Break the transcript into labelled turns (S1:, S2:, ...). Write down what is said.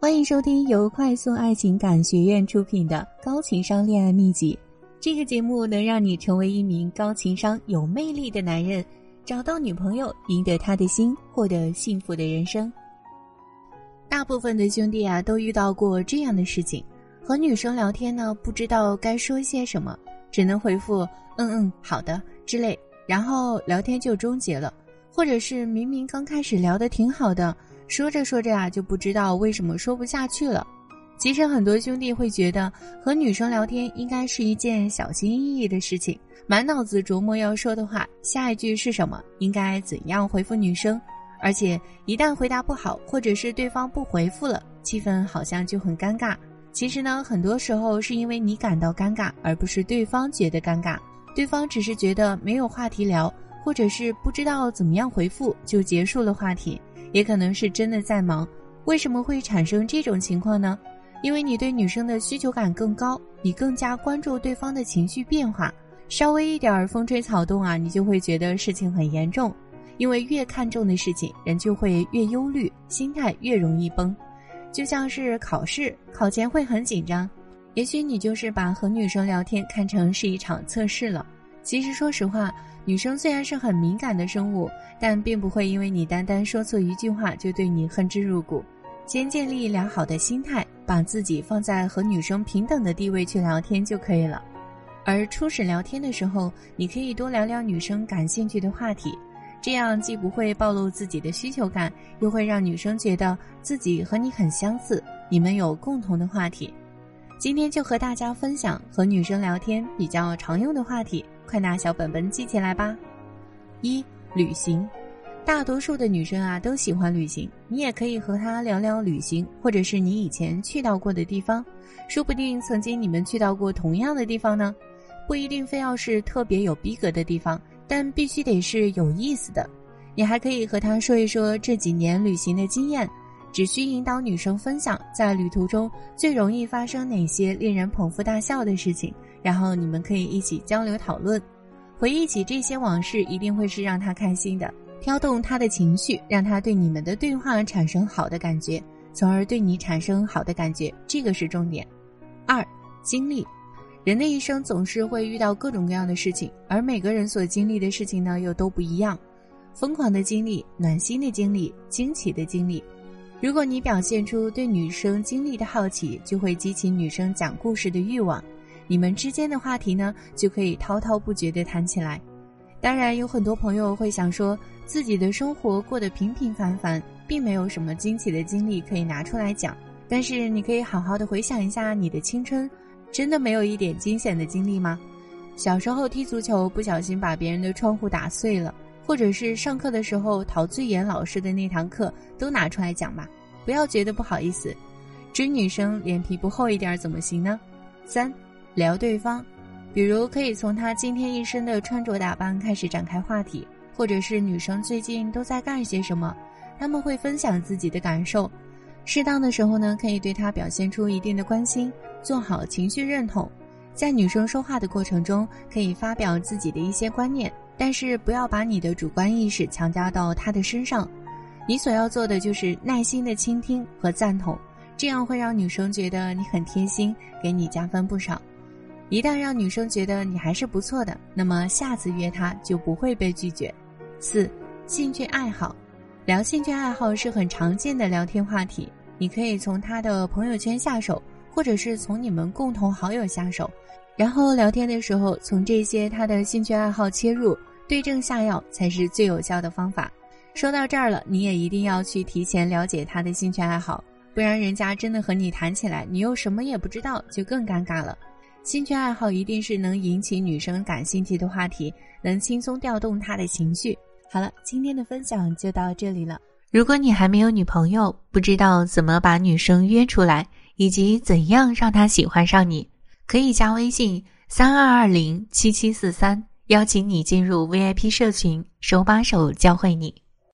S1: 欢迎收听由快速爱情感学院出品的《高情商恋爱秘籍》。这个节目能让你成为一名高情商、有魅力的男人，找到女朋友，赢得她的心，获得幸福的人生。大部分的兄弟啊，都遇到过这样的事情：和女生聊天呢，不知道该说些什么，只能回复“嗯嗯，好的”之类，然后聊天就终结了；或者是明明刚开始聊得挺好的。说着说着啊，就不知道为什么说不下去了。其实很多兄弟会觉得和女生聊天应该是一件小心翼翼的事情，满脑子琢磨要说的话，下一句是什么，应该怎样回复女生。而且一旦回答不好，或者是对方不回复了，气氛好像就很尴尬。其实呢，很多时候是因为你感到尴尬，而不是对方觉得尴尬。对方只是觉得没有话题聊，或者是不知道怎么样回复，就结束了话题。也可能是真的在忙，为什么会产生这种情况呢？因为你对女生的需求感更高，你更加关注对方的情绪变化，稍微一点儿风吹草动啊，你就会觉得事情很严重。因为越看重的事情，人就会越忧虑，心态越容易崩。就像是考试，考前会很紧张，也许你就是把和女生聊天看成是一场测试了。其实说实话。女生虽然是很敏感的生物，但并不会因为你单单说错一句话就对你恨之入骨。先建立良好的心态，把自己放在和女生平等的地位去聊天就可以了。而初始聊天的时候，你可以多聊聊女生感兴趣的话题，这样既不会暴露自己的需求感，又会让女生觉得自己和你很相似，你们有共同的话题。今天就和大家分享和女生聊天比较常用的话题。快拿小本本记起来吧！一旅行，大多数的女生啊都喜欢旅行，你也可以和她聊聊旅行，或者是你以前去到过的地方，说不定曾经你们去到过同样的地方呢。不一定非要是特别有逼格的地方，但必须得是有意思的。你还可以和她说一说这几年旅行的经验，只需引导女生分享在旅途中最容易发生哪些令人捧腹大笑的事情。然后你们可以一起交流讨论，回忆起这些往事，一定会是让他开心的，挑动他的情绪，让他对你们的对话产生好的感觉，从而对你产生好的感觉，这个是重点。二，经历，人的一生总是会遇到各种各样的事情，而每个人所经历的事情呢又都不一样，疯狂的经历、暖心的经历、惊奇的经历。如果你表现出对女生经历的好奇，就会激起女生讲故事的欲望。你们之间的话题呢，就可以滔滔不绝地谈起来。当然，有很多朋友会想说，自己的生活过得平平凡凡，并没有什么惊奇的经历可以拿出来讲。但是，你可以好好的回想一下你的青春，真的没有一点惊险的经历吗？小时候踢足球不小心把别人的窗户打碎了，或者是上课的时候逃最严老师的那堂课，都拿出来讲吧，不要觉得不好意思。追女生脸皮不厚一点怎么行呢？三。聊对方，比如可以从她今天一身的穿着打扮开始展开话题，或者是女生最近都在干些什么，他们会分享自己的感受。适当的时候呢，可以对她表现出一定的关心，做好情绪认同。在女生说话的过程中，可以发表自己的一些观念，但是不要把你的主观意识强加到她的身上。你所要做的就是耐心的倾听和赞同，这样会让女生觉得你很贴心，给你加分不少。一旦让女生觉得你还是不错的，那么下次约她就不会被拒绝。四，兴趣爱好，聊兴趣爱好是很常见的聊天话题。你可以从他的朋友圈下手，或者是从你们共同好友下手，然后聊天的时候从这些他的兴趣爱好切入，对症下药才是最有效的方法。说到这儿了，你也一定要去提前了解他的兴趣爱好，不然人家真的和你谈起来，你又什么也不知道，就更尴尬了。兴趣爱好一定是能引起女生感兴趣的话题，能轻松调动她的情绪。好了，今天的分享就到这里了。如果你还没有女朋友，不知道怎么把女生约出来，以及怎样让她喜欢上你，可以加微信三二二零七七四三，邀请你进入 VIP 社群，手把手教会你。